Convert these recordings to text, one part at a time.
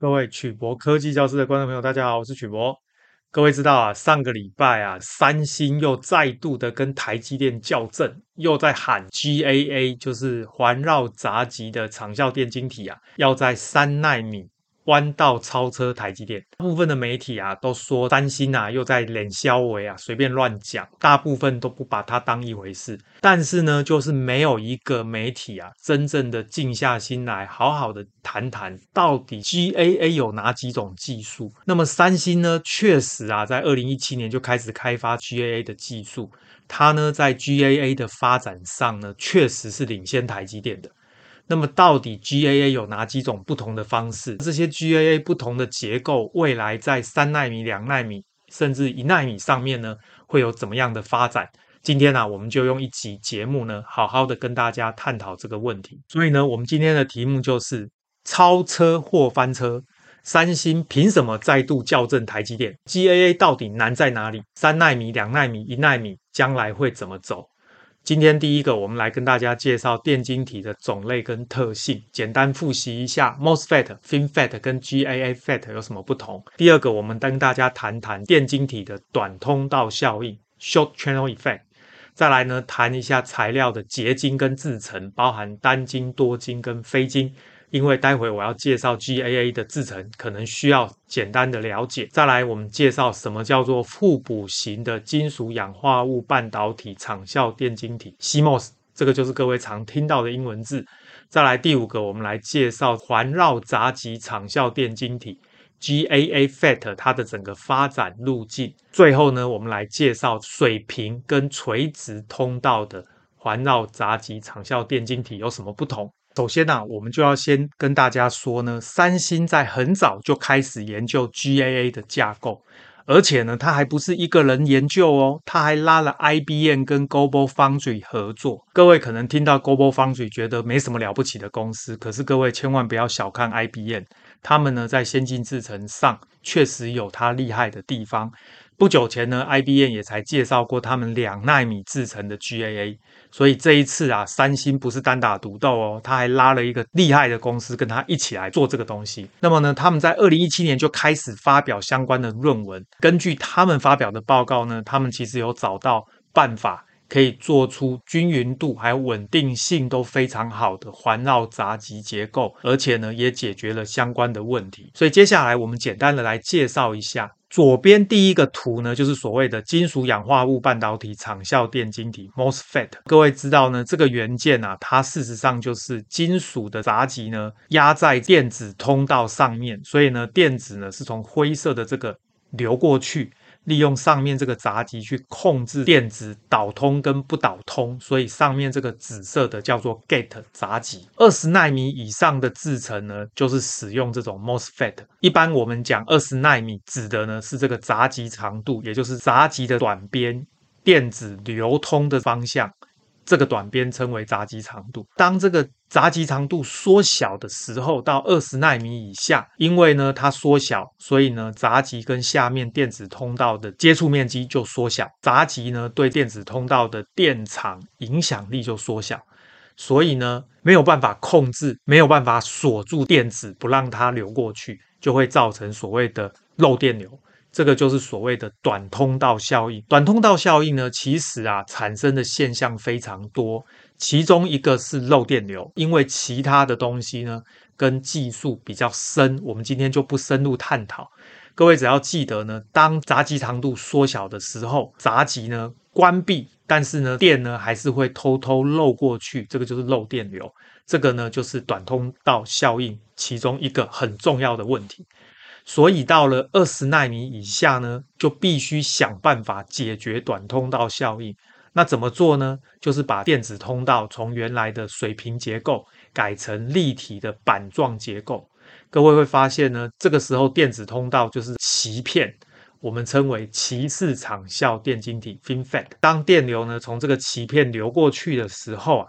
各位曲博科技教室的观众朋友，大家好，我是曲博。各位知道啊，上个礼拜啊，三星又再度的跟台积电较正，又在喊 GAA，就是环绕杂极的长效电晶体啊，要在三纳米。弯道超车台积电，部分的媒体啊都说三星啊又在脸消微啊随便乱讲，大部分都不把它当一回事。但是呢，就是没有一个媒体啊真正的静下心来，好好的谈谈到底 GAA 有哪几种技术。那么三星呢，确实啊在二零一七年就开始开发 GAA 的技术，它呢在 GAA 的发展上呢确实是领先台积电的。那么到底 GAA 有哪几种不同的方式？这些 GAA 不同的结构，未来在三纳米、两纳米甚至一纳米上面呢，会有怎么样的发展？今天呢、啊，我们就用一集节目呢，好好的跟大家探讨这个问题。所以呢，我们今天的题目就是超车或翻车，三星凭什么再度校正台积电？GAA 到底难在哪里？三纳米、两纳米、一纳米将来会怎么走？今天第一个，我们来跟大家介绍电晶体的种类跟特性，简单复习一下 MOSFET、FinFET 跟 GAA FET 有什么不同。第二个，我们跟大家谈谈电晶体的短通道效应 （Short Channel Effect）。再来呢，谈一下材料的结晶跟制程，包含单晶、多晶跟非晶。因为待会我要介绍 GAA 的制程，可能需要简单的了解。再来，我们介绍什么叫做互补型的金属氧化物半导体场效电晶体 （CMOS），这个就是各位常听到的英文字。再来第五个，我们来介绍环绕杂极场效电晶体 GAA FET 它的整个发展路径。最后呢，我们来介绍水平跟垂直通道的环绕杂极场效电晶体有什么不同。首先呢、啊，我们就要先跟大家说呢，三星在很早就开始研究 GAA 的架构，而且呢，他还不是一个人研究哦，他还拉了 IBM 跟 Global Foundry 合作。各位可能听到 Global Foundry 觉得没什么了不起的公司，可是各位千万不要小看 IBM，他们呢在先进制程上确实有它厉害的地方。不久前呢，IBM 也才介绍过他们两纳米制成的 GAA，所以这一次啊，三星不是单打独斗哦，他还拉了一个厉害的公司跟他一起来做这个东西。那么呢，他们在二零一七年就开始发表相关的论文，根据他们发表的报告呢，他们其实有找到办法。可以做出均匀度还有稳定性都非常好的环绕闸极结构，而且呢也解决了相关的问题。所以接下来我们简单的来介绍一下左边第一个图呢，就是所谓的金属氧化物半导体场效电晶体 MOSFET。各位知道呢，这个元件啊，它事实上就是金属的杂极呢压在电子通道上面，所以呢电子呢是从灰色的这个流过去。利用上面这个闸极去控制电子导通跟不导通，所以上面这个紫色的叫做 gate 闸极。二十纳米以上的制程呢，就是使用这种 MOSFET。一般我们讲二十纳米，指的呢是这个闸极长度，也就是闸极的短边，电子流通的方向。这个短边称为闸极长度。当这个闸极长度缩小的时候，到二十奈米以下，因为呢它缩小，所以呢闸极跟下面电子通道的接触面积就缩小，闸极呢对电子通道的电场影响力就缩小，所以呢没有办法控制，没有办法锁住电子不让它流过去，就会造成所谓的漏电流。这个就是所谓的短通道效应。短通道效应呢，其实啊产生的现象非常多，其中一个是漏电流。因为其他的东西呢跟技术比较深，我们今天就不深入探讨。各位只要记得呢，当闸极长度缩小的时候，闸极呢关闭，但是呢电呢还是会偷偷漏过去，这个就是漏电流。这个呢就是短通道效应其中一个很重要的问题。所以到了二十纳米以下呢，就必须想办法解决短通道效应。那怎么做呢？就是把电子通道从原来的水平结构改成立体的板状结构。各位会发现呢，这个时候电子通道就是鳍片，我们称为鳍式场效电晶体 （FinFET）。当电流呢从这个鳍片流过去的时候啊。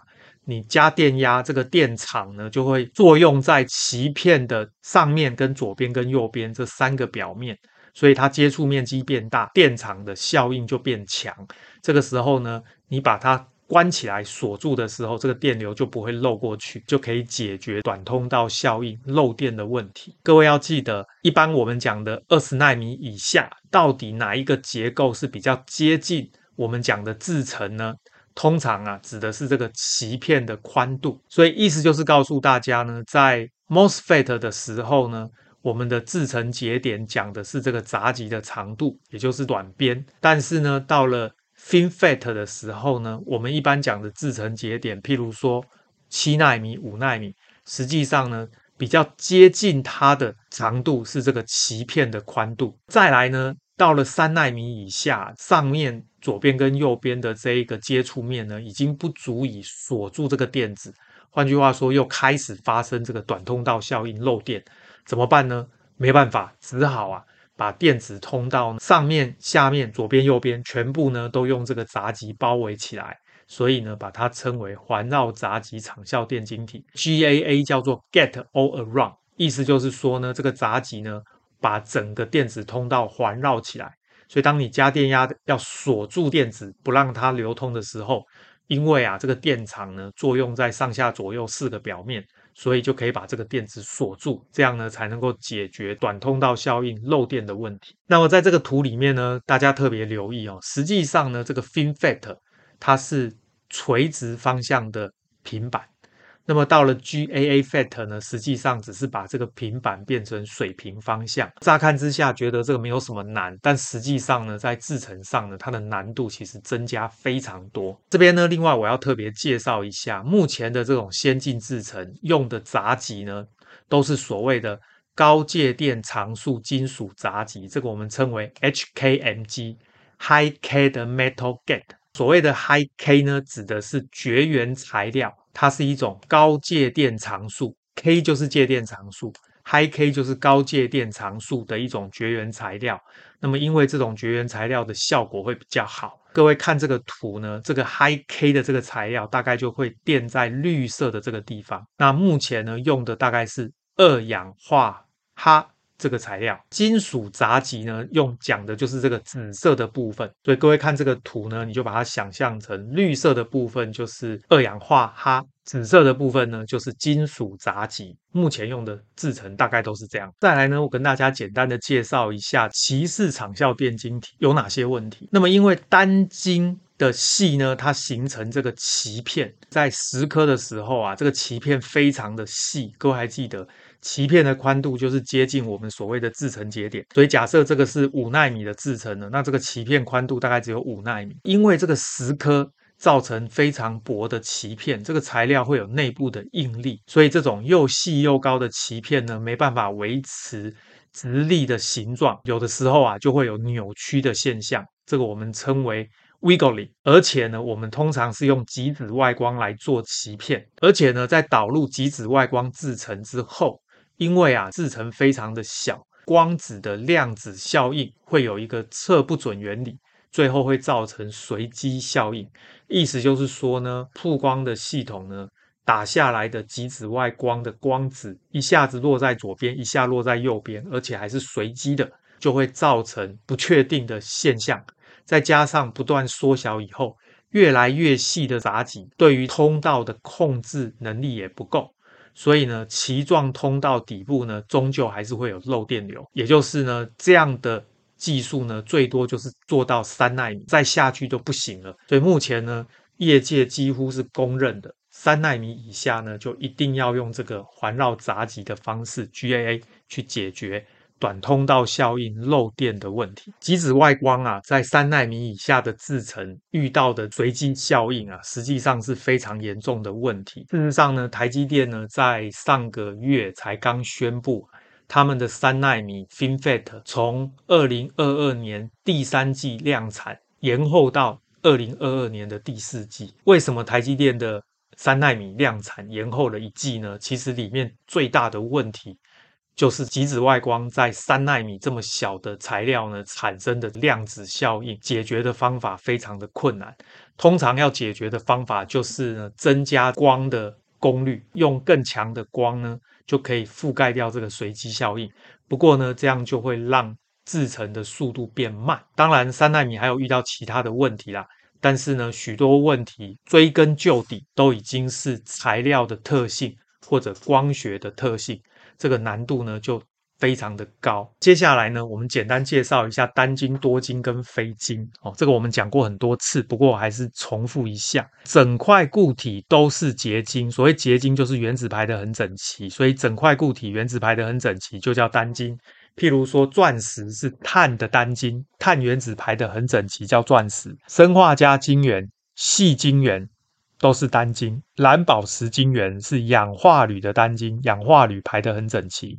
你加电压，这个电场呢就会作用在鳍片的上面、跟左边、跟右边这三个表面，所以它接触面积变大，电场的效应就变强。这个时候呢，你把它关起来锁住的时候，这个电流就不会漏过去，就可以解决短通道效应漏电的问题。各位要记得，一般我们讲的二十奈米以下，到底哪一个结构是比较接近我们讲的制程呢？通常啊，指的是这个鳍片的宽度。所以意思就是告诉大家呢，在 MOSFET 的时候呢，我们的制程节点讲的是这个闸极的长度，也就是短边。但是呢，到了 FinFET 的时候呢，我们一般讲的制程节点，譬如说七纳米、五纳米，实际上呢，比较接近它的长度是这个鳍片的宽度。再来呢，到了三纳米以下，上面左边跟右边的这一个接触面呢，已经不足以锁住这个电子。换句话说，又开始发生这个短通道效应漏电。怎么办呢？没办法，只好啊，把电子通道上面、下面、左边、右边全部呢都用这个闸极包围起来。所以呢，把它称为环绕闸极场效电晶体 （GAA），叫做 “get All Around。意思就是说呢，这个闸极呢把整个电子通道环绕起来。所以当你加电压要锁住电子，不让它流通的时候，因为啊这个电场呢作用在上下左右四个表面。所以就可以把这个电子锁住，这样呢才能够解决短通道效应漏电的问题。那么在这个图里面呢，大家特别留意哦，实际上呢，这个 FinFET 它是垂直方向的平板。那么到了 GAA Fat 呢，实际上只是把这个平板变成水平方向。乍看之下觉得这个没有什么难，但实际上呢，在制程上呢，它的难度其实增加非常多。这边呢，另外我要特别介绍一下，目前的这种先进制程用的杂极呢，都是所谓的高介电常数金属杂极，这个我们称为 HKMG（High K 的 Metal Gate）。所谓的 High K 呢，指的是绝缘材料。它是一种高介电常数，K 就是介电常数，High K 就是高介电常数的一种绝缘材料。那么，因为这种绝缘材料的效果会比较好，各位看这个图呢，这个 High K 的这个材料大概就会垫在绿色的这个地方。那目前呢，用的大概是二氧化哈。这个材料，金属杂极呢，用讲的就是这个紫色的部分。所以各位看这个图呢，你就把它想象成绿色的部分就是二氧化銦，紫色的部分呢就是金属杂极。目前用的制程大概都是这样。再来呢，我跟大家简单的介绍一下鳍式场效变晶体有哪些问题。那么因为单晶的细呢，它形成这个鳍片，在蚀刻的时候啊，这个鳍片非常的细。各位还记得？鳍片的宽度就是接近我们所谓的制程节点，所以假设这个是五纳米的制程呢，那这个鳍片宽度大概只有五纳米。因为这个蚀刻造成非常薄的鳍片，这个材料会有内部的应力，所以这种又细又高的鳍片呢，没办法维持直立的形状，有的时候啊就会有扭曲的现象，这个我们称为 wiggling。而且呢，我们通常是用极紫外光来做鳍片，而且呢，在导入极紫外光制程之后。因为啊，制程非常的小，光子的量子效应会有一个测不准原理，最后会造成随机效应。意思就是说呢，曝光的系统呢，打下来的极紫外光的光子一下子落在左边，一下落在右边，而且还是随机的，就会造成不确定的现象。再加上不断缩小以后，越来越细的闸极，对于通道的控制能力也不够。所以呢，鳍状通道底部呢，终究还是会有漏电流。也就是呢，这样的技术呢，最多就是做到三纳米，再下去就不行了。所以目前呢，业界几乎是公认的，三纳米以下呢，就一定要用这个环绕闸极的方式 GAA 去解决。短通道效应漏电的问题，极紫外光啊，在三纳米以下的制程遇到的随机效应啊，实际上是非常严重的问题。事实上呢，台积电呢在上个月才刚宣布，他们的三纳米 FinFET 从二零二二年第三季量产延后到二零二二年的第四季。为什么台积电的三纳米量产延后了一季呢？其实里面最大的问题。就是极紫外光在三纳米这么小的材料呢产生的量子效应，解决的方法非常的困难。通常要解决的方法就是呢增加光的功率，用更强的光呢就可以覆盖掉这个随机效应。不过呢这样就会让制成的速度变慢。当然三纳米还有遇到其他的问题啦，但是呢，许多问题追根究底都已经是材料的特性或者光学的特性，这个难度呢就非常的高。接下来呢，我们简单介绍一下单晶、多晶跟非晶。哦，这个我们讲过很多次，不过我还是重复一下：整块固体都是结晶，所谓结晶就是原子排得很整齐，所以整块固体原子排得很整齐就叫单晶。譬如说，钻石是碳的单晶，碳原子排得很整齐叫钻石。生化加晶圆、细晶圆都是单晶。蓝宝石晶圆是氧化铝的单晶，氧化铝排得很整齐。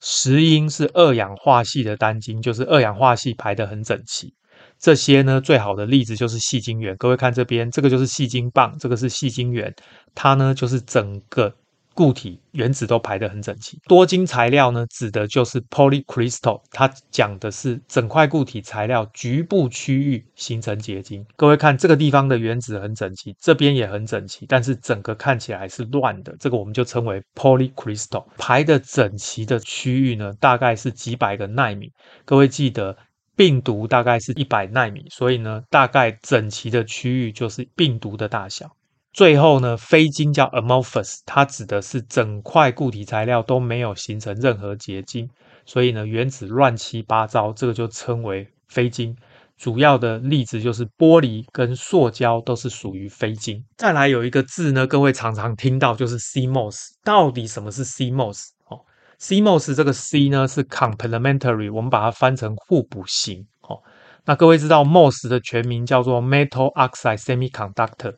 石英是二氧化系的单晶，就是二氧化系排得很整齐。这些呢，最好的例子就是细晶圆。各位看这边，这个就是细晶棒，这个是细晶圆，它呢就是整个固体原子都排得很整齐。多晶材料呢，指的就是 polycrystal，它讲的是整块固体材料局部区域形成结晶。各位看这个地方的原子很整齐，这边也很整齐，但是整个看起来是乱的，这个我们就称为 polycrystal。排得整齐的区域呢，大概是几百个纳米。各位记得，病毒大概是一百纳米，所以呢，大概整齐的区域就是病毒的大小。最后呢，非晶叫 amorphous，它指的是整块固体材料都没有形成任何结晶，所以呢，原子乱七八糟，这个就称为非晶。主要的例子就是玻璃跟塑胶都是属于非晶。再来有一个字呢，各位常常听到就是 CMOS，到底什么是 CMOS？哦，CMOS 这个 C 呢是 complementary，我们把它翻成互补型。哦，那各位知道 MOS 的全名叫做 Metal Oxide Semiconductor。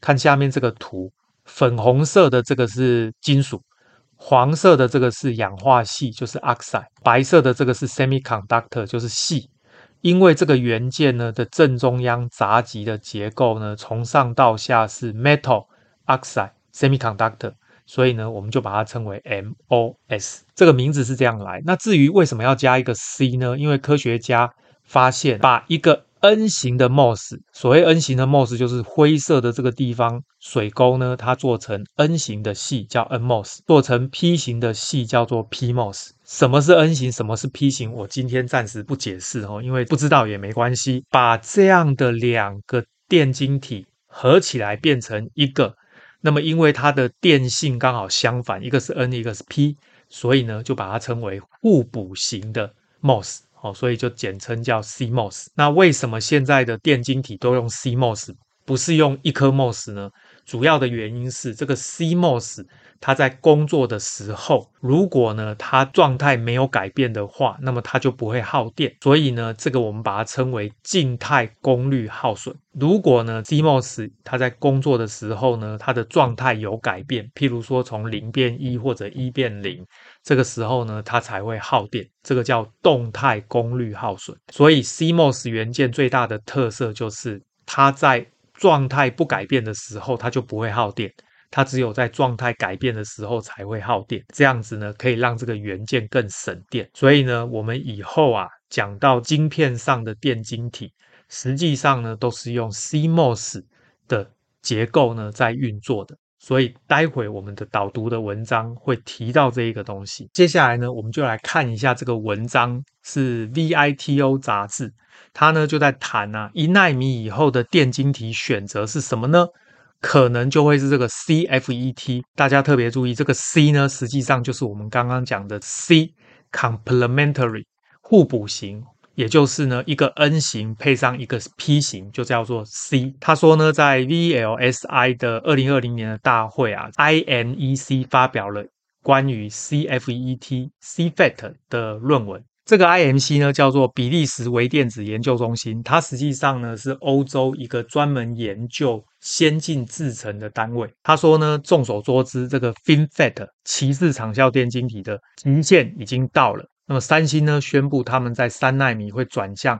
看下面这个图，粉红色的这个是金属，黄色的这个是氧化系，就是 oxide，白色的这个是 semiconductor，就是系。因为这个元件呢的正中央杂极的结构呢，从上到下是 metal oxide semiconductor，所以呢，我们就把它称为 MOS。这个名字是这样来。那至于为什么要加一个 C 呢？因为科学家发现把一个 N 型的 MOS，所谓 N 型的 MOS 就是灰色的这个地方水沟呢，它做成 N 型的系叫 NMOS，做成 P 型的系叫做 PMOS。什么是 N 型，什么是 P 型？我今天暂时不解释哦，因为不知道也没关系。把这样的两个电晶体合起来变成一个，那么因为它的电性刚好相反，一个是 N，一个是 P，所以呢就把它称为互补型的 MOS。哦，所以就简称叫 CMOS。那为什么现在的电晶体都用 CMOS，不是用一颗 MOS 呢？主要的原因是这个 CMOS 它在工作的时候，如果呢它状态没有改变的话，那么它就不会耗电。所以呢，这个我们把它称为静态功率耗损。如果呢 CMOS 它在工作的时候呢，它的状态有改变，譬如说从零变一或者一变零。这个时候呢，它才会耗电，这个叫动态功率耗损。所以 CMOS 元件最大的特色就是，它在状态不改变的时候，它就不会耗电；它只有在状态改变的时候才会耗电。这样子呢，可以让这个元件更省电。所以呢，我们以后啊讲到晶片上的电晶体，实际上呢都是用 CMOS 的结构呢在运作的。所以待会我们的导读的文章会提到这一个东西。接下来呢，我们就来看一下这个文章，是 VITO 杂志，它呢就在谈啊，一纳米以后的电晶体选择是什么呢？可能就会是这个 CFET。大家特别注意，这个 C 呢，实际上就是我们刚刚讲的 C，complementary，互补型。也就是呢，一个 N 型配上一个 P 型，就叫做 C。他说呢，在 VLSI 的二零二零年的大会啊，INEC 发表了关于 CFET、CFET 的论文。这个 IMC 呢，叫做比利时微电子研究中心，它实际上呢是欧洲一个专门研究先进制程的单位。他说呢，众所周知，这个 FinFET 鳍式场效电晶体的极限已经到了。那么三星呢宣布他们在三奈米会转向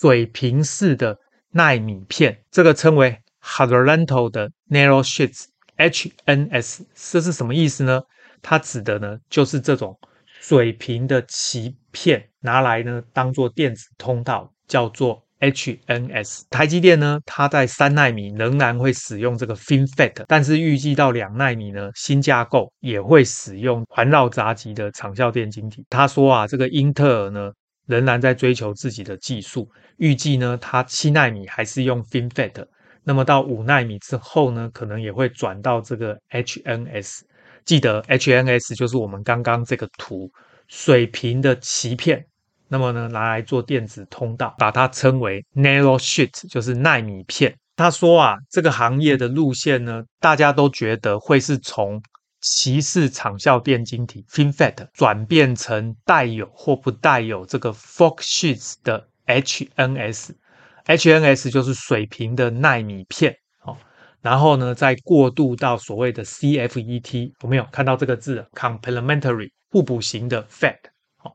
水平式的奈米片，这个称为 Horizontal 的 Narrow Sheets（HNS）。这是什么意思呢？它指的呢就是这种水平的鳍片，拿来呢当做电子通道，叫做。HNS 台积电呢，它在三奈米仍然会使用这个 FinFET，但是预计到两奈米呢，新架构也会使用环绕杂极的长效电晶体。他说啊，这个英特尔呢仍然在追求自己的技术，预计呢它七奈米还是用 FinFET，那么到五奈米之后呢，可能也会转到这个 HNS。记得 HNS 就是我们刚刚这个图水平的鳍片，那么呢拿来做电子通道，把它称为 narrow sheet，就是奈米片。他说啊，这个行业的路线呢，大家都觉得会是从鳍式场效电晶体 FinFET 转变成带有或不带有这个 Forksheets 的 HNS，HNS 就是水平的奈米片，然后呢再过渡到所谓的 CFET，有没有看到这个字？Complementary 互补型的 FET，哦，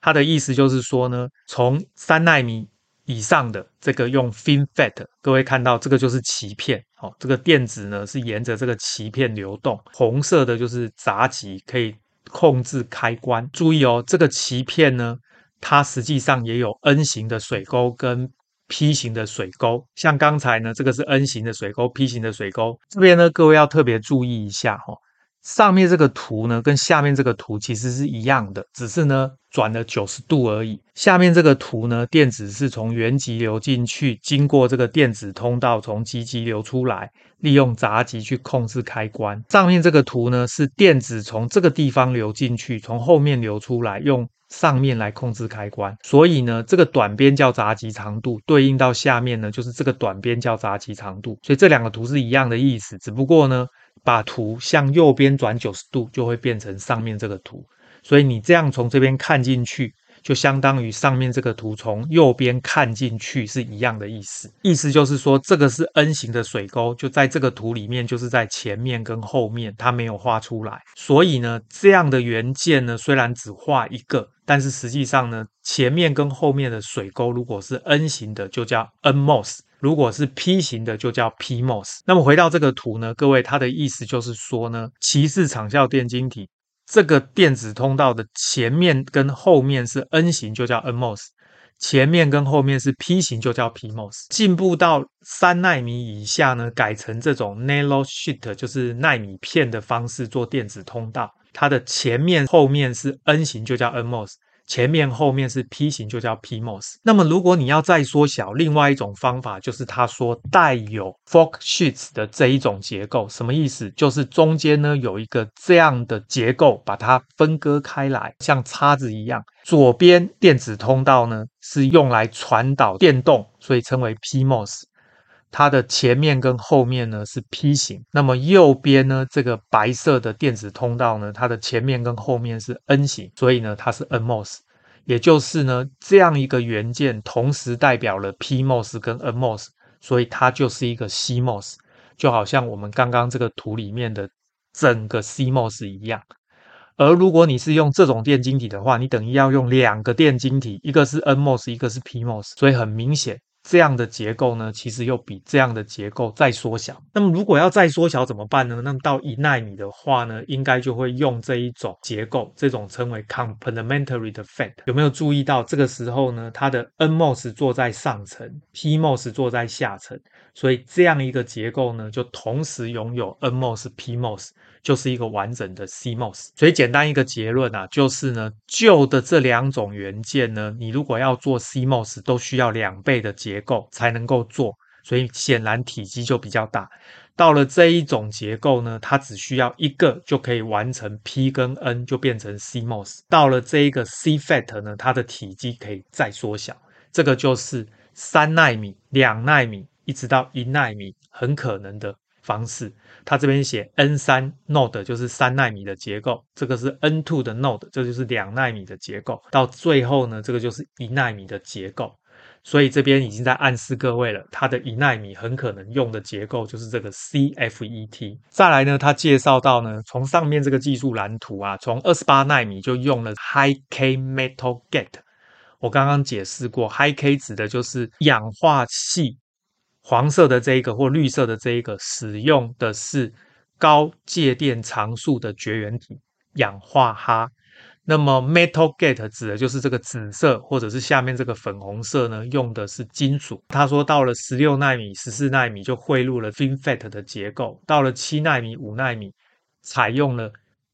它的意思就是说呢，从三纳米。以上的这个用 FinFET，各位看到这个就是鳍片，哦，这个电子呢是沿着这个鳍片流动，红色的就是闸极，可以控制开关。注意哦，这个鳍片呢，它实际上也有 N 型的水沟跟 P 型的水沟，像刚才呢，这个是 N 型的水沟，P 型的水沟，这边呢，各位要特别注意一下哈、上面这个图呢，跟下面这个图其实是一样的，只是呢转了九十度而已。下面这个图呢，电子是从原极流进去，经过这个电子通道从极极流出来，利用闸极去控制开关。上面这个图呢，是电子从这个地方流进去，从后面流出来，用上面来控制开关。所以呢，这个短边叫闸极长度，对应到下面呢，就是这个短边叫闸极长度。所以这两个图是一样的意思，只不过呢。把图向右边转九十度，就会变成上面这个图。所以你这样从这边看进去，就相当于上面这个图从右边看进去是一样的意思。意思就是说，这个是 N 型的水沟，就在这个图里面，就是在前面跟后面，它没有画出来。所以呢，这样的元件呢，虽然只画一个，但是实际上呢，前面跟后面的水沟如果是 N 型的，就叫 NMOS。如果是 P 型的，就叫 PMOS。那么回到这个图呢，各位，它的意思就是说呢，鳍式场效电晶体这个电子通道的前面跟后面是 N 型，就叫 NMOS；前面跟后面是 P 型，就叫 PMOS。进步到三奈米以下呢，改成这种 Nanosheet，就是奈米片的方式做电子通道，它的前面后面是 N 型，就叫 NMOS。前面后面是 P 型，就叫 PMOS。那么如果你要再缩小，另外一种方法就是他说带有 Forksheets 的这一种结构，什么意思？就是中间呢有一个这样的结构，把它分割开来，像叉子一样。左边电子通道呢是用来传导电动，所以称为 PMOS。它的前面跟后面呢是 P 型，那么右边呢这个白色的电子通道呢，它的前面跟后面是 N 型，所以呢它是 NMOS，也就是呢这样一个元件同时代表了 PMOS 跟 NMOS，所以它就是一个 CMOS，就好像我们刚刚这个图里面的整个 CMOS 一样。而如果你是用这种电晶体的话，你等于要用两个电晶体，一个是 NMOS，一个是 PMOS，所以很明显。这样的结构呢，其实又比这样的结构再缩小。那么如果要再缩小怎么办呢？那么到一奈米的话呢，应该就会用这一种结构，这种称为 complementary 的 FET。有没有注意到这个时候呢？它的 NMOS 坐在上层，PMOS 坐在下层，所以这样一个结构呢，就同时拥有 NMOS、PMOS。就是一个完整的 CMOS，所以简单一个结论啊，就是呢，旧的这两种元件呢，你如果要做 CMOS，都需要两倍的结构才能够做，所以显然体积就比较大。到了这一种结构呢，它只需要一个就可以完成 P 跟 N 就变成 CMOS。到了这一个 CFET 呢，它的体积可以再缩小，这个就是三纳米、两纳米一直到一纳米很可能的方式。它这边写 N 三 node 就是三奈米的结构，这个是 N two 的 node，这就是两奈米的结构，到最后呢，这个就是一奈米的结构。所以这边已经在暗示各位了，它的一奈米很可能用的结构就是这个 CFET。再来呢，它介绍到呢，从上面这个技术蓝图啊，从二十八纳米就用了 High K Metal Gate。我刚刚解释过，High K 指的就是氧化系。黄色的这一个或绿色的这一个使用的是高介电常数的绝缘体氧化锌，那么 metal gate 指的就是这个紫色或者是下面这个粉红色呢，用的是金属。他说到了十六奈米、十四奈米就汇入了 FinFET 的结构，到了七奈米、五奈米采用了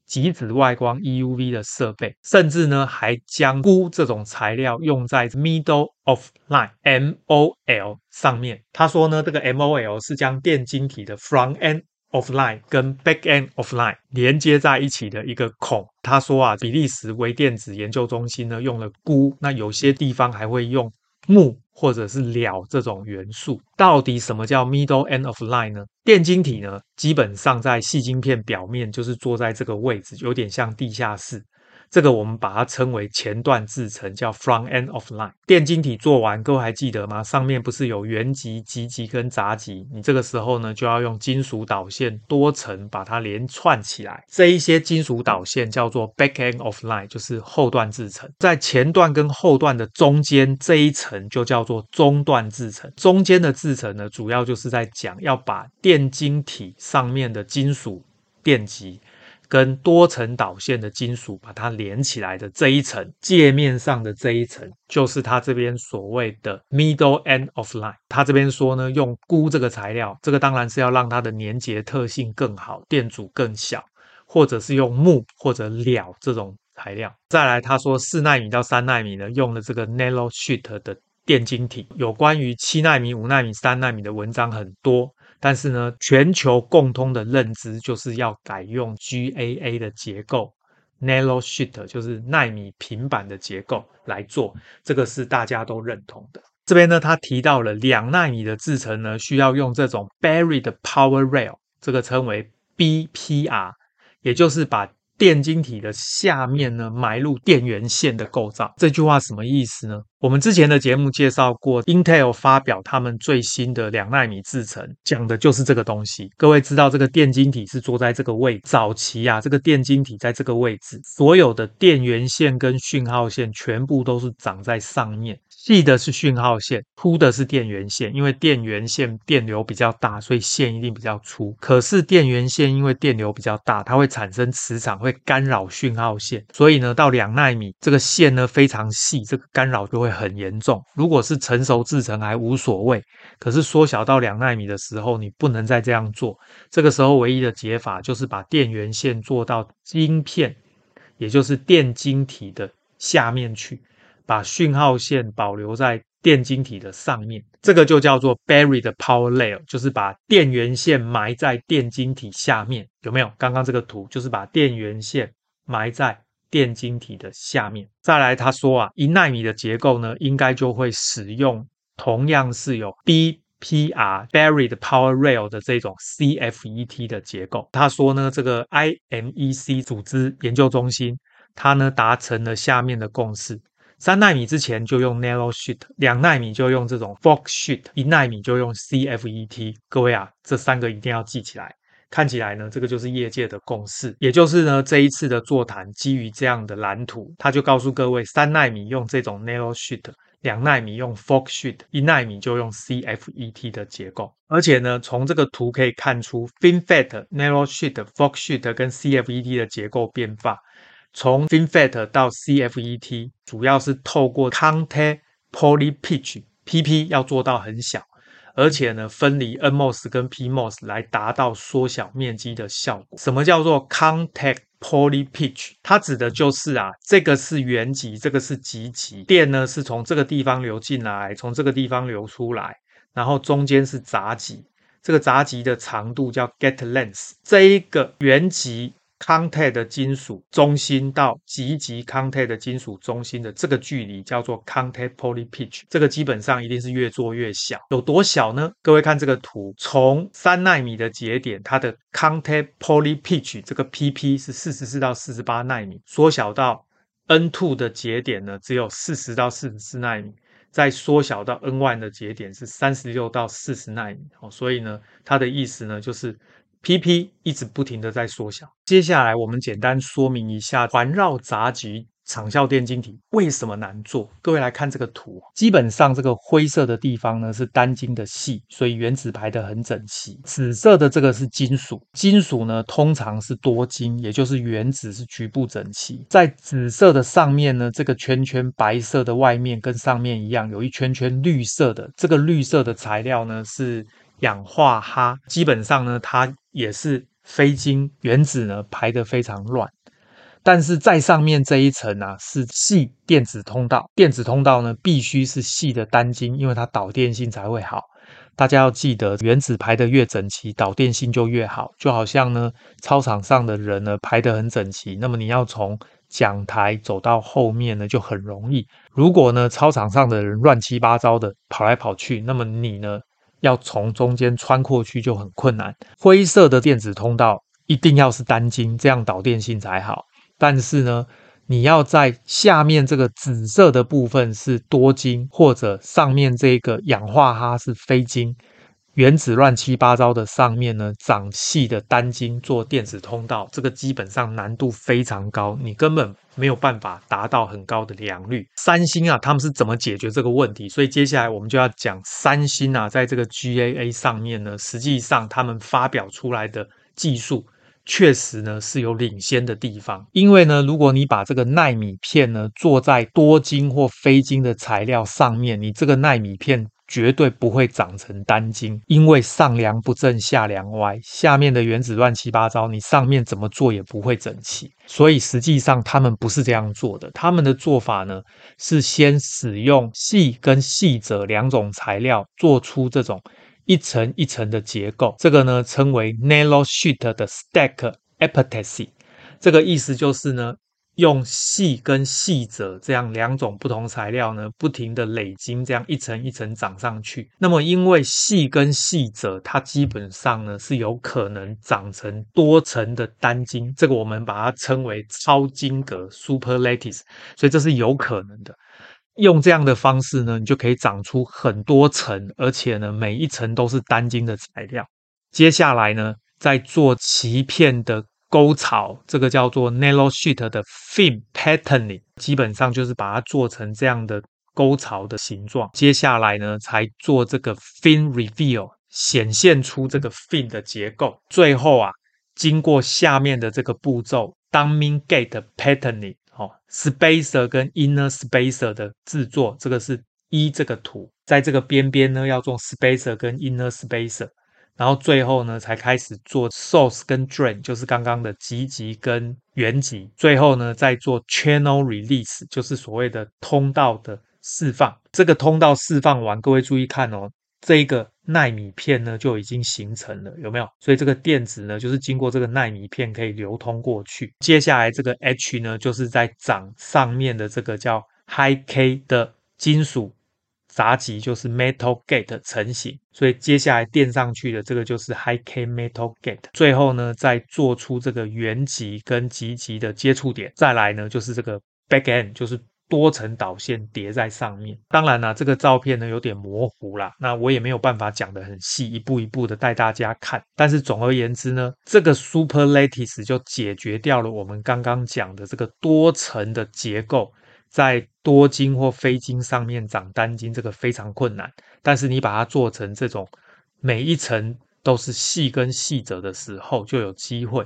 极紫外光 EUV 的设备，甚至呢还将钴这种材料用在 middle of line MOL 上面。他说呢，这个 MOL 是将电晶体的 front end of line 跟 back end of line 连接在一起的一个孔。他说啊，比利时微电子研究中心呢用了钴，那有些地方还会用木或者是了这种元素。到底什么叫 middle end of line 呢？电晶体呢，基本上在细晶片表面就是坐在这个位置，有点像地下室。这个我们把它称为前段制程，叫 front end of line。电晶体做完，各位还记得吗？上面不是有原极、极极跟杂极？你这个时候呢，就要用金属导线多层把它连串起来。这一些金属导线叫做 back end of line，就是后段制程。在前段跟后段的中间这一层就叫做中段制程。中间的制程呢，主要就是在讲要把电晶体上面的金属电极。跟多层导线的金属把它连起来的这一层界面上的这一层，就是它这边所谓的 middle end of line。它这边说呢，用钴这个材料，这个当然是要让它的粘结特性更好，电阻更小，或者是用鉬或者鈈这种材料。再来，他说四纳米到三纳米呢，用了这个 nanosheet 的电晶体。有关于七纳米、五纳米、三纳米的文章很多。但是呢，全球共通的认知就是要改用 GAA 的结构，nanosheet 就是奈米平板的结构来做，这个是大家都认同的。这边呢，他提到了两纳米的制程呢，需要用这种 buried power rail，这个称为 BPR，也就是把。电晶体的下面呢，埋入电源线的构造，这句话什么意思呢？我们之前的节目介绍过，Intel 发表他们最新的两奈米制程，讲的就是这个东西。各位知道这个电晶体是坐在这个位置，早期啊，这个电晶体在这个位置，所有的电源线跟讯号线全部都是长在上面。细的是讯号线，粗的是电源线。因为电源线电流比较大，所以线一定比较粗。可是电源线因为电流比较大，它会产生磁场，会干扰讯号线。所以呢，到两纳米这个线呢非常细，这个干扰就会很严重。如果是成熟制程还无所谓，可是缩小到两纳米的时候，你不能再这样做。这个时候唯一的解法就是把电源线做到晶片，也就是电晶体的下面去。把讯号线保留在电晶体的上面，这个就叫做 buried power layer，就是把电源线埋在电晶体下面，有没有？刚刚这个图就是把电源线埋在电晶体的下面。再来，他说啊，一纳米的结构呢，应该就会使用同样是有 BPR buried power rail 的这种 CFET 的结构。他说呢，这个 IMEC 组织研究中心，它呢达成了下面的共识。三奈米之前就用 narrow sheet，两奈米就用这种 forksheet，一奈米就用 CFET。各位啊，这三个一定要记起来。看起来呢，这个就是业界的共识，也就是呢这一次的座谈基于这样的蓝图，他就告诉各位，三奈米用这种 narrow sheet，两奈米用 forksheet，一奈米就用 CFET 的结构。而且呢，从这个图可以看出，FinFET、narrow sheet、forksheet 跟 CFET 的结构变化。从 FinFET 到 CFET，主要是透过 contact poly pitch，PP 要做到很小，而且呢分离 NMOS 跟 PMOS 来达到缩小面积的效果。什么叫做 contact poly pitch？它指的就是啊，这个是原极，这个是极极，电呢是从这个地方流进来，从这个地方流出来，然后中间是杂极，这个杂极的长度叫 gate length，这一个原极。Contact 的金属中心到极极 contact 的金属中心的这个距离叫做 contact poly pitch，这个基本上一定是越做越小，有多小呢？各位看这个图，从三纳米的节点，它的 contact poly pitch 这个 pp 是四十四到四十八奈米，缩小到 N2 的节点呢，只有四十到四十四奈米，再缩小到 N1 的节点是三十六到四十奈米。哦，所以呢，它的意思呢就是。PP 一直不停的在缩小。接下来我们简单说明一下环绕杂极长效电晶体为什么难做。各位来看这个图，基本上这个灰色的地方呢是单晶的细，所以原子排得很整齐。紫色的这个是金属，金属呢通常是多晶，也就是原子是局部整齐。在紫色的上面呢，这个圈圈白色的外面跟上面一样，有一圈圈绿色的，这个绿色的材料呢是。氧化哈基本上呢，它也是非晶，原子呢排得非常乱。但是在上面这一层啊是细电子通道，电子通道呢必须是细的单晶，因为它导电性才会好。大家要记得，原子排得越整齐，导电性就越好。就好像呢，操场上的人呢排得很整齐，那么你要从讲台走到后面呢就很容易。如果呢操场上的人乱七八糟的跑来跑去，那么你呢要从中间穿过去就很困难。灰色的电子通道一定要是单晶，这样导电性才好。但是呢，你要在下面这个紫色的部分是多晶，或者上面这个氧化哈是非晶，原子乱七八糟的上面呢长细的单晶做电子通道，这个基本上难度非常高，你根本没有办法达到很高的良率。三星啊，他们是怎么解决这个问题？所以接下来我们就要讲三星啊，在这个 GAA 上面呢，实际上他们发表出来的技术。确实呢是有领先的地方，因为呢，如果你把这个奈米片呢做在多晶或非晶的材料上面，你这个奈米片绝对不会长成单晶，因为上梁不正下梁歪，下面的原子乱七八糟，你上面怎么做也不会整齐。所以实际上他们不是这样做的，他们的做法呢是先使用细跟矽鍺两种材料做出这种。一层一层的结构，这个呢称为 nanosheet 的 stack epitaxy。这个意思就是呢，用细跟细褶这样两种不同材料呢，不停的累积，这样一层一层长上去。那么因为细跟细褶，它基本上呢是有可能长成多层的单晶，这个我们把它称为超晶格 super lattice，所以这是有可能的。用这样的方式呢，你就可以长出很多层，而且呢，每一层都是单晶的材料。接下来呢，再做鳍片的沟槽，这个叫做 nanosheet 的 film patterning，基本上就是把它做成这样的沟槽的形状。接下来呢，才做这个 film reveal，显现出这个 film 的结构。最后啊，经过下面的这个步骤 d u m m i n g gate patterning。哦，spacer 跟 inner spacer 的制作，这个是一这个图，在这个边边呢要做 spacer 跟 inner spacer，然后最后呢才开始做 source 跟 drain，就是刚刚的极极跟原极，最后呢再做 channel release，就是所谓的通道的释放。这个通道释放完，各位注意看哦。这一个奈米片呢就已经形成了，有没有？所以这个电子呢就是经过这个奈米片可以流通过去。接下来这个 H 呢就是在长上面的这个叫 High K 的金属闸极，就是 Metal Gate 成型。所以接下来垫上去的这个就是 High K Metal Gate。最后呢再做出这个原极跟极极的接触点。再来呢就是这个 Back End，就是。多层导线叠在上面，当然啦，这个照片呢有点模糊啦，那我也没有办法讲得很细，一步一步的带大家看。但是总而言之呢，这个 super lattice 就解决掉了我们刚刚讲的这个多层的结构，在多晶或非晶上面长单晶，这个非常困难。但是你把它做成这种每一层都是细跟细者的时候，就有机会。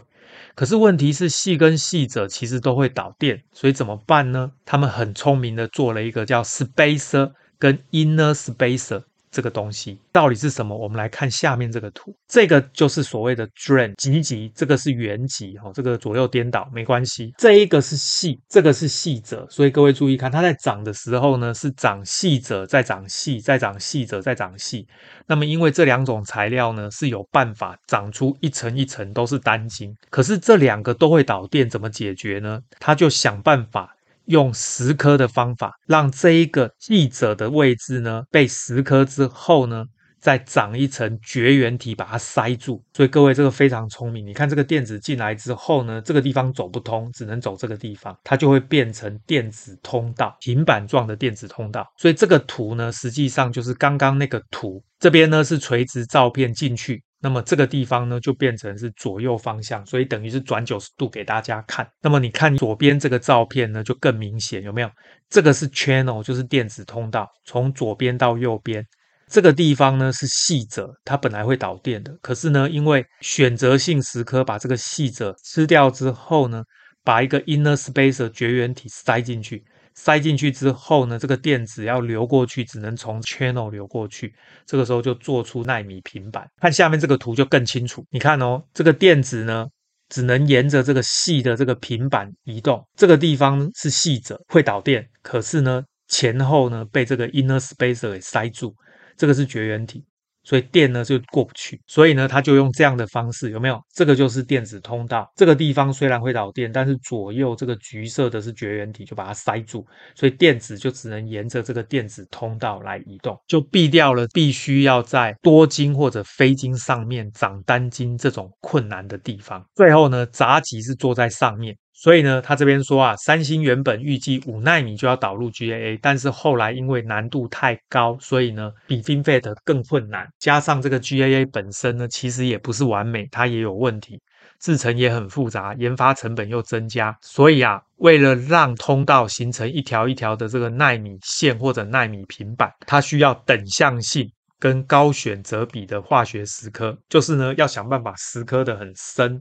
可是问题是，细跟细者其实都会导电，所以怎么办呢？他们很聪明的做了一个叫 spacer 跟 inner spacer。这个东西到底是什么？我们来看下面这个图，这个就是所谓的 drain 极极，这个是原极哦，这个左右颠倒没关系。这一个是矽，这个是矽鍺，所以各位注意看，它在长的时候呢，是长矽鍺，再长矽，再长矽鍺，再长矽。那么因为这两种材料呢是有办法长出一层一层都是单晶，可是这两个都会导电，怎么解决呢？他就想办法。用蚀刻的方法，让这一个记者的位置呢被蚀刻之后呢，再长一层绝缘体把它塞住。所以各位这个非常聪明，你看这个电子进来之后呢，这个地方走不通，只能走这个地方，它就会变成电子通道，平板状的电子通道。所以这个图呢，实际上就是刚刚那个图，这边呢是垂直照片进去。那么这个地方呢，就变成是左右方向，所以等于是转九十度给大家看。那么你看左边这个照片呢，就更明显，有没有？这个是 channel，就是电子通道，从左边到右边，这个地方呢是细者，它本来会导电的，可是呢，因为选择性蚀刻把这个细者吃掉之后呢，把一个 inner spacer 绝缘体塞进去。塞进去之后呢，这个电子要流过去，只能从 channel 流过去。这个时候就做出奈米平板。看下面这个图就更清楚。你看哦，这个电子呢，只能沿着这个细的这个平板移动。这个地方是细者会导电，可是呢前后呢被这个 inner spacer 给塞住，这个是绝缘体。所以电呢就过不去，所以呢他就用这样的方式，有没有？这个就是电子通道。这个地方虽然会导电，但是左右这个橘色的是绝缘体，就把它塞住，所以电子就只能沿着这个电子通道来移动，就避掉了必须要在多晶或者非晶上面长单晶这种困难的地方。最后呢，杂极是坐在上面。所以呢，他这边说啊，三星原本预计五纳米就要导入 GAA，但是后来因为难度太高，所以呢比 FinFET 更困难。加上这个 GAA 本身呢，其实也不是完美，它也有问题，制程也很复杂，研发成本又增加。所以啊，为了让通道形成一条一条的这个纳米线或者纳米平板，它需要等向性跟高选择比的化学蚀刻，就是呢要想办法蚀刻得很深。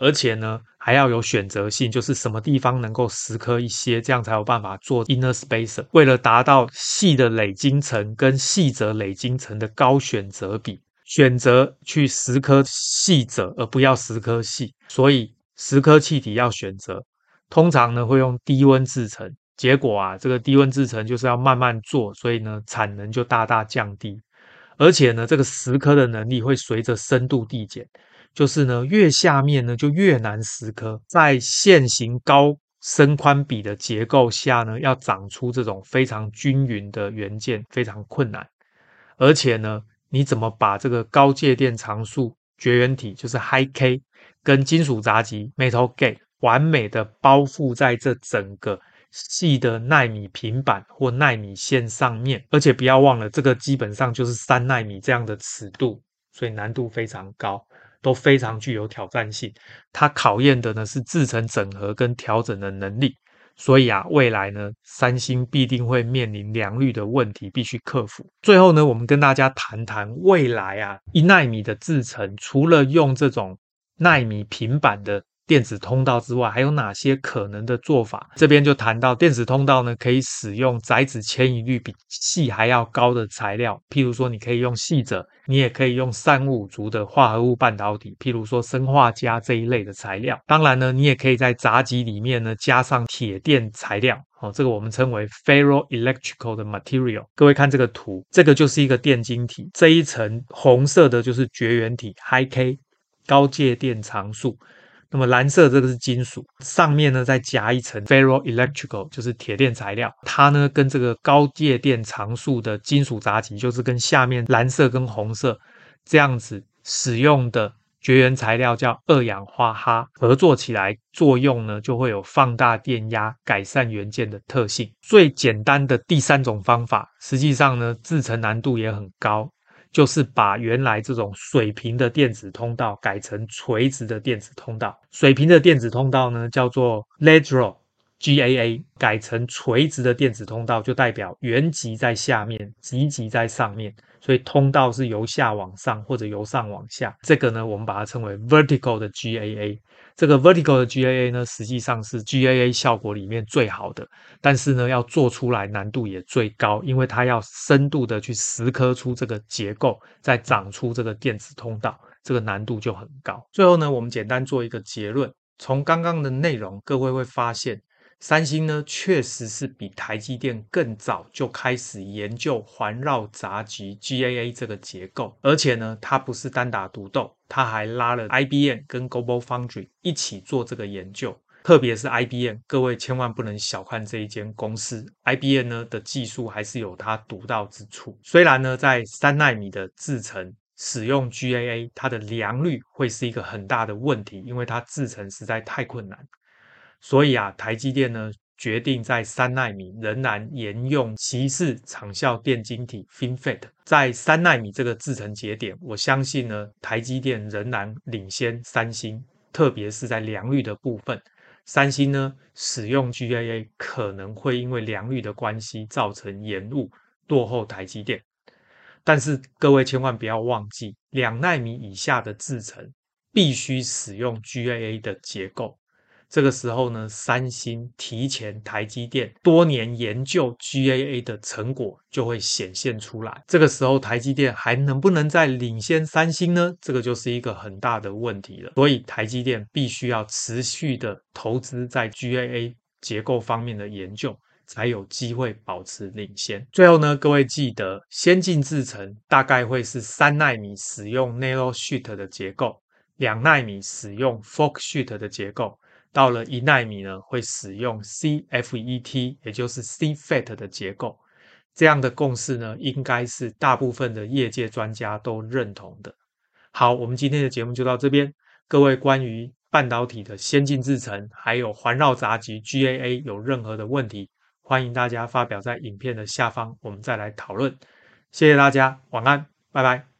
而且呢，还要有选择性，就是什么地方能够蚀刻一些，这样才有办法做 inner spacer。为了达到细的累晶层跟细则磊晶层的高选择比，选择去蚀刻细则，而不要蚀刻细。所以蚀刻气体要选择，通常呢会用低温制成。结果啊，这个低温制成就是要慢慢做，所以呢产能就大大降低。而且呢，这个蚀刻的能力会随着深度递减。就是呢，越下面呢就越难蚀刻，在线型高深宽比的结构下呢，要长出这种非常均匀的元件非常困难。而且呢，你怎么把这个高介电长束绝缘体，就是 High K，跟金属杂极 Metal Gate 完美的包覆在这整个细的纳米平板或纳米线上面？而且不要忘了，这个基本上就是三纳米这样的尺度，所以难度非常高。都非常具有挑战性，它考验的呢是制程整合跟调整的能力，所以啊，未来呢，三星必定会面临良率的问题，必须克服。最后呢，我们跟大家谈谈未来啊，一纳米的制程，除了用这种纳米平板的。电子通道之外，还有哪些可能的做法？这边就谈到电子通道呢，可以使用载子迁移率比矽还要高的材料，譬如说，你可以用矽者，你也可以用三五族的化合物半导体，譬如说砷化镓这一类的材料。当然呢，你也可以在杂极里面呢加上铁电材料，哦，这个我们称为 ferroelectrical 的 material。各位看这个图，这个就是一个电晶体，这一层红色的就是绝缘体 High K 高介电常数。那么蓝色这个是金属，上面呢再夹一层 ferroelectrical，就是铁电材料。它呢跟这个高介电常数的金属杂极，就是跟下面蓝色跟红色这样子使用的绝缘材料叫二氧化哈合作起来，作用呢就会有放大电压、改善元件的特性。最简单的第三种方法，实际上呢制程难度也很高。就是把原来这种水平的电子通道改成垂直的电子通道。水平的电子通道呢，叫做 lateral GAA，改成垂直的电子通道就代表原极在下面，极极在上面，所以通道是由下往上或者由上往下。这个呢，我们把它称为 vertical 的 GAA。这个 vertical 的 GAA 呢，实际上是 GAA 效果里面最好的，但是呢，要做出来难度也最高，因为它要深度的去蚀刻出这个结构，再长出这个电子通道，这个难度就很高。最后呢，我们简单做一个结论，从刚刚的内容，各位会发现。三星呢，确实是比台积电更早就开始研究环绕闸极 GAA 这个结构，而且呢，它不是单打独斗，它还拉了 IBM 跟 Global Foundry 一起做这个研究。特别是 IBM，各位千万不能小看这一间公司，IBM 呢的技术还是有它独到之处。虽然呢，在三奈米的制程使用 GAA，它的良率会是一个很大的问题，因为它制程实在太困难。所以啊，台积电呢决定在三纳米仍然沿用鳍式长效电晶体 FinFET。在三纳米这个制程节点，我相信呢，台积电仍然领先三星，特别是在良率的部分。三星呢使用 GAA 可能会因为良率的关系造成延误，落后台积电。但是各位千万不要忘记，两纳米以下的制程必须使用 GAA 的结构。这个时候呢，三星提前台积电多年研究 GAA 的成果就会显现出来。这个时候，台积电还能不能再领先三星呢？这个就是一个很大的问题了。所以，台积电必须要持续的投资在 GAA 结构方面的研究，才有机会保持领先。最后呢，各位记得，先进制程大概会是三纳米使用 Narrow Sheet 的结构，两纳米使用 Forksheet 的结构。到了一纳米呢，会使用 CFET，也就是 CFET 的结构。这样的共识呢，应该是大部分的业界专家都认同的。好，我们今天的节目就到这边。各位关于半导体的先进制程，还有环绕杂集 GAA 有任何的问题，欢迎大家发表在影片的下方，我们再来讨论。谢谢大家，晚安，拜拜。